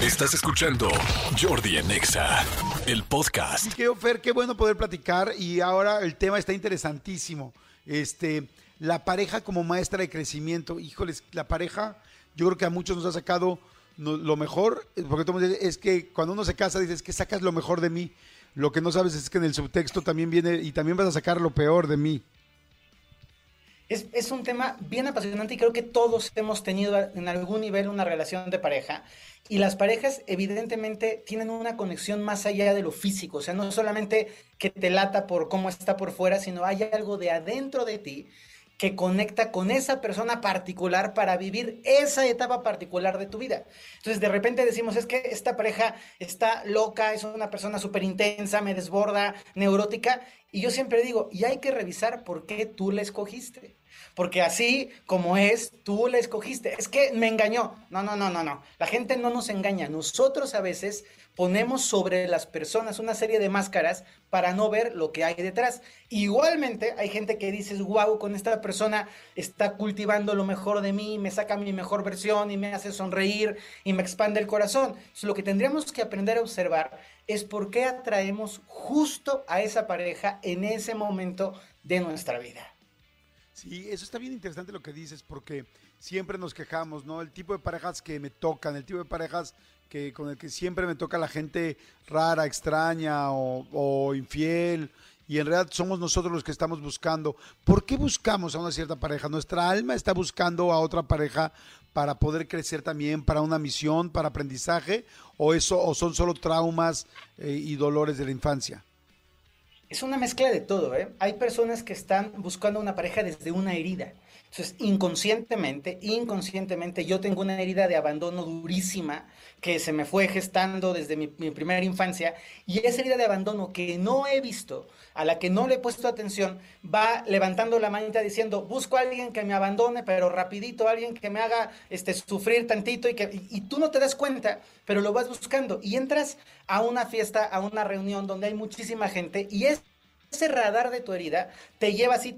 Estás escuchando Jordi Anexa, el podcast. Qué Fer, qué bueno poder platicar y ahora el tema está interesantísimo. Este, la pareja como maestra de crecimiento. Híjoles, la pareja, yo creo que a muchos nos ha sacado lo mejor, porque todo es que cuando uno se casa dices que sacas lo mejor de mí. Lo que no sabes es que en el subtexto también viene y también vas a sacar lo peor de mí. Es, es, un tema bien apasionante y creo que todos hemos tenido en algún nivel una relación de pareja. Y las parejas evidentemente tienen una conexión más allá de lo físico, o sea, no solamente que te lata por cómo está por fuera, sino hay algo de adentro de ti que conecta con esa persona particular para vivir esa etapa particular de tu vida. Entonces, de repente decimos, es que esta pareja está loca, es una persona súper intensa, me desborda, neurótica, y yo siempre digo, y hay que revisar por qué tú la escogiste. Porque así como es, tú la escogiste. Es que me engañó. No, no, no, no, no. La gente no nos engaña. Nosotros a veces ponemos sobre las personas una serie de máscaras para no ver lo que hay detrás. Igualmente hay gente que dices, wow, con esta persona está cultivando lo mejor de mí, me saca mi mejor versión y me hace sonreír y me expande el corazón. Lo que tendríamos que aprender a observar es por qué atraemos justo a esa pareja en ese momento de nuestra vida. Sí, eso está bien interesante lo que dices, porque siempre nos quejamos, ¿no? El tipo de parejas que me tocan, el tipo de parejas que con el que siempre me toca la gente rara, extraña o, infiel, y en realidad somos nosotros los que estamos buscando. ¿Por qué buscamos a una cierta pareja? Nuestra alma está buscando a otra pareja para poder crecer también, para una misión, para aprendizaje, o eso, o son solo traumas eh, y dolores de la infancia. Es una mezcla de todo, ¿eh? Hay personas que están buscando una pareja desde una herida. Entonces, inconscientemente, inconscientemente, yo tengo una herida de abandono durísima que se me fue gestando desde mi, primera infancia y esa herida de abandono que no he visto, a la que no le he puesto atención, va levantando la manita diciendo, busco a alguien que me abandone, pero rapidito, alguien que me haga este, sufrir tantito y que y, tú no te das cuenta, pero lo vas buscando y entras a una fiesta, a una reunión donde hay muchísima gente y es ese radar de tu herida te lleva así,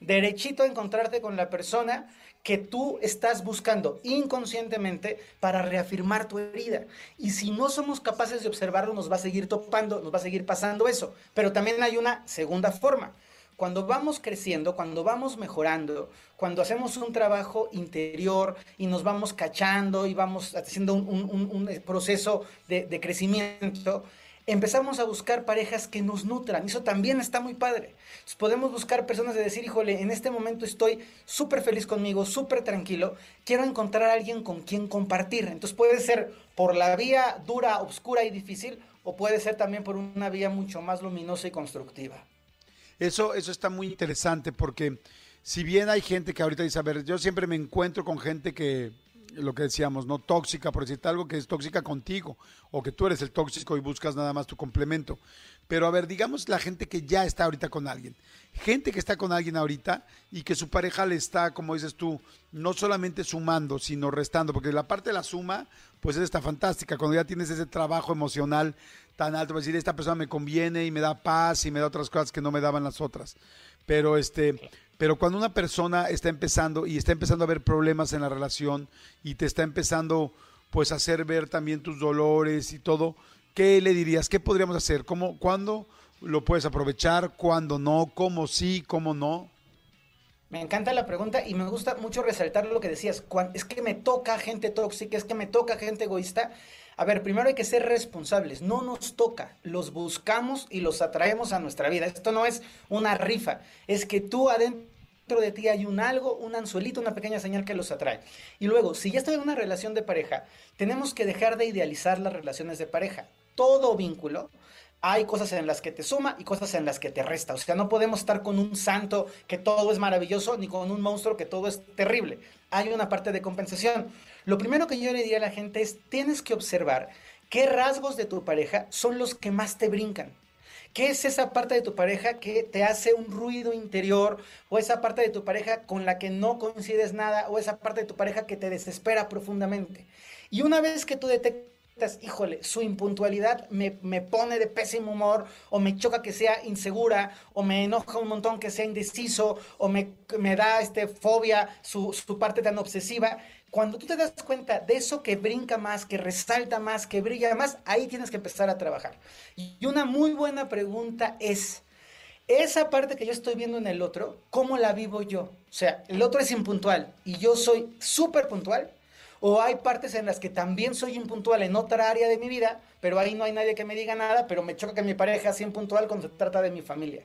derechito a encontrarte con la persona que tú estás buscando inconscientemente para reafirmar tu herida. Y si no somos capaces de observarlo, nos va a seguir topando, nos va a seguir pasando eso. Pero también hay una segunda forma. Cuando vamos creciendo, cuando vamos mejorando, cuando hacemos un trabajo interior y nos vamos cachando y vamos haciendo un, proceso de, crecimiento, empezamos a buscar parejas que nos nutran. Eso también está muy padre. podemos buscar personas de decir, híjole, en este momento estoy súper feliz conmigo, súper tranquilo, quiero encontrar a alguien con quien compartir. Entonces puede ser por la vía dura, oscura y difícil, o puede ser también por una vía mucho más luminosa y constructiva. Eso, eso está muy interesante porque si bien hay gente que ahorita dice, a ver, yo siempre me encuentro con gente que lo que decíamos, no tóxica, por decirte algo que es tóxica contigo, o que tú eres el tóxico y buscas nada más tu complemento. Pero a ver, digamos la gente que ya está ahorita con alguien, gente que está con alguien ahorita y que su pareja le está, como dices tú, no solamente sumando, sino restando, porque la parte de la suma, pues es esta fantástica, cuando ya tienes ese trabajo emocional tan alto, decir, esta persona me conviene y me da paz y me da otras cosas que no me daban las otras. Pero este, pero cuando una persona está empezando y está empezando a ver problemas en la relación y te está empezando pues a hacer ver también tus dolores y todo, ¿qué le dirías? ¿Qué podríamos hacer? ¿Cómo, ¿Cuándo lo puedes aprovechar? ¿Cuándo no? ¿Cómo sí? ¿Cómo no? Me encanta la pregunta y me gusta mucho resaltar lo que decías. Es que me toca gente tóxica, es que me toca gente egoísta. A ver, primero hay que ser responsables. No nos toca, los buscamos y los atraemos a nuestra vida. Esto no es una rifa, es que tú adentro de ti hay un algo, un anzuelito, una pequeña señal que los atrae. Y luego, si ya estoy en una relación de pareja, tenemos que dejar de idealizar las relaciones de pareja. Todo vínculo hay cosas en las que te suma y cosas en las que te resta. O sea, no podemos estar con un santo que todo es maravilloso ni con un monstruo que todo es terrible. Hay una parte de compensación. Lo primero que yo le diría a la gente es, tienes que observar qué rasgos de tu pareja son los que más te brincan. ¿Qué es esa parte de tu pareja que te hace un ruido interior? ¿O esa parte de tu pareja con la que no coincides nada? ¿O esa parte de tu pareja que te desespera profundamente? Y una vez que tú detectas híjole, su impuntualidad me, pone de pésimo humor, o me choca que sea insegura, o me enoja un montón que sea indeciso, o me, me da este, fobia su, su parte tan obsesiva, cuando tú te das cuenta de eso que brinca más, que resalta más, que brilla más, ahí tienes que empezar a trabajar. Y una muy buena pregunta es, esa parte que yo estoy viendo en el otro, ¿cómo la vivo yo? O sea, el otro es impuntual y yo soy súper puntual o hay partes en las que también soy impuntual en otra área de mi vida, pero ahí no hay nadie que me diga nada, pero me choca que mi pareja sea impuntual cuando se trata de mi familia.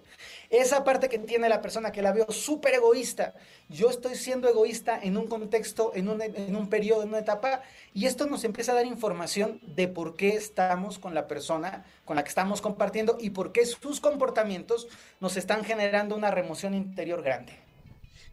Esa parte que tiene la persona que la veo súper egoísta, yo estoy siendo egoísta en un contexto, en un, en un periodo, en una etapa, y esto nos empieza a dar información de por qué estamos con la persona con la que estamos compartiendo y por qué sus comportamientos nos están generando una remoción interior grande.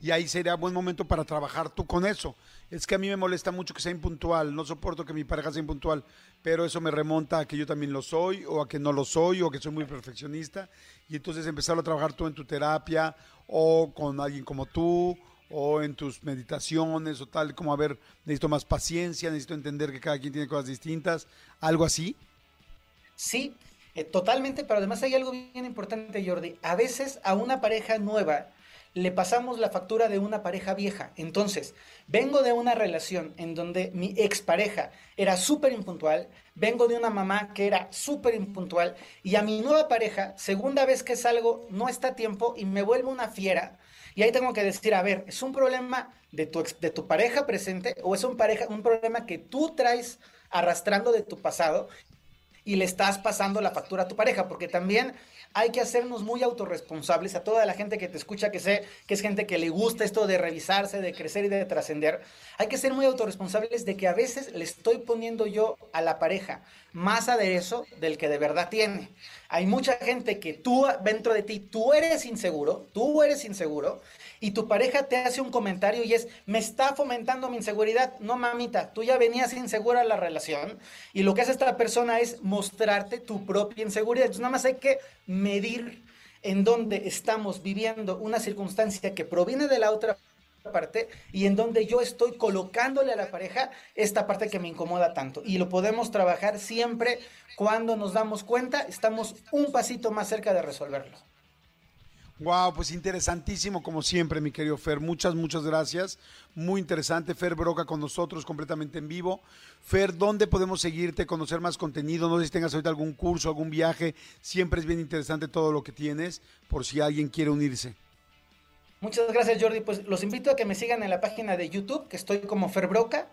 Y ahí sería buen momento para trabajar tú con eso es que a mí me molesta mucho que sea impuntual, no soporto que mi pareja sea impuntual, pero eso me remonta a que yo también lo soy, o a que no lo soy, o que soy muy perfeccionista, y entonces empezar a trabajar tú en tu terapia, o con alguien como tú, o en tus meditaciones, o tal, como a ver, necesito más paciencia, necesito entender que cada quien tiene cosas distintas, algo así. Sí, eh, totalmente, pero además hay algo bien importante, Jordi. A veces a una pareja nueva, le pasamos la factura de una pareja vieja. Entonces, vengo de una relación en donde mi expareja era súper impuntual, vengo de una mamá que era súper impuntual y a mi nueva pareja, segunda vez que salgo, no está a tiempo y me vuelvo una fiera. Y ahí tengo que decir, a ver, ¿es un problema de tu, de tu pareja presente o es un, pareja, un problema que tú traes arrastrando de tu pasado y le estás pasando la factura a tu pareja? Porque también hay que hacernos muy autorresponsables a toda la gente que te escucha, que sé que es gente que le gusta esto de revisarse, de crecer y de trascender. Hay que ser muy autorresponsables de que a veces le estoy poniendo yo a la pareja más aderezo del que de verdad tiene. Hay mucha gente que tú dentro de ti, tú eres inseguro, tú eres inseguro y tu pareja te hace un comentario y es, me está fomentando mi inseguridad. No, mamita, tú ya venías insegura a la relación y lo que hace esta persona es mostrarte tu propia inseguridad. Entonces, nada más hay que medir en dónde estamos viviendo una circunstancia que proviene de la otra parte y en donde yo estoy colocándole a la pareja esta parte que me incomoda tanto. Y lo podemos trabajar siempre cuando nos damos cuenta, estamos un pasito más cerca de resolverlo. Wow, pues interesantísimo como siempre, mi querido Fer. Muchas, muchas gracias. Muy interesante. Fer Broca con nosotros completamente en vivo. Fer, ¿dónde podemos seguirte, conocer más contenido? No sé si tengas ahorita algún curso, algún viaje. Siempre es bien interesante todo lo que tienes, por si alguien quiere unirse. Muchas gracias, Jordi. Pues los invito a que me sigan en la página de YouTube, que estoy como Fer Broca.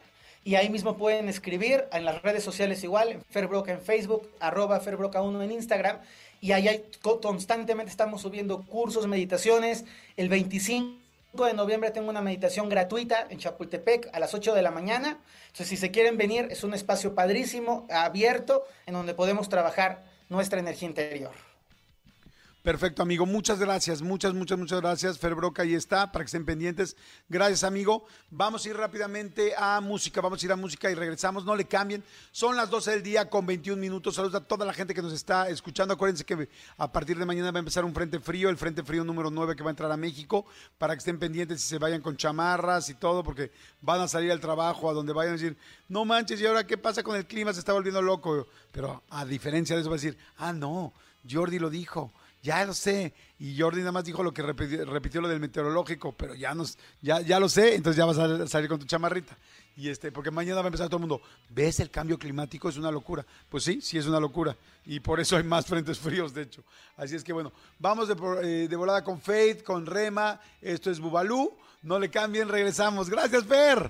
Y ahí mismo pueden escribir en las redes sociales igual, Fer Broca en Facebook, arroba Ferbroca1 en Instagram y ahí constantemente estamos subiendo cursos, meditaciones. El 25 de noviembre tengo una meditación gratuita en Chapultepec a las 8 de la mañana. Entonces, si se quieren venir, es un espacio padrísimo, abierto, en donde podemos trabajar nuestra energía interior. Perfecto, amigo. Muchas gracias, muchas, muchas, muchas gracias. Fer Broca ahí está, para que estén pendientes. Gracias, amigo. Vamos a ir rápidamente a música, vamos a ir a música y regresamos. No le cambien. Son las 12 del día con 21 minutos. Saludos a toda la gente que nos está escuchando. Acuérdense que a partir de mañana va a empezar un frente frío, el frente frío número 9 que va a entrar a México, para que estén pendientes y se vayan con chamarras y todo, porque van a salir al trabajo, a donde vayan a decir, no manches, ¿y ahora qué pasa con el clima? Se está volviendo loco. Pero a diferencia de eso va a decir, ah, no, Jordi lo dijo ya lo sé. Y Jordi nada más dijo lo que repitió, lo del meteorológico, pero ya, nos, ya, ya lo sé, entonces ya vas a salir con tu chamarrita. Y este, porque mañana va a empezar todo el mundo, ¿ves el cambio climático? Es una locura. Pues sí, sí es una locura. Y por eso hay más frentes fríos, de hecho. Así es que bueno, vamos de, eh, de volada con Faith, con Rema. Esto es Bubalú. No le cambien, regresamos. Gracias, Fer.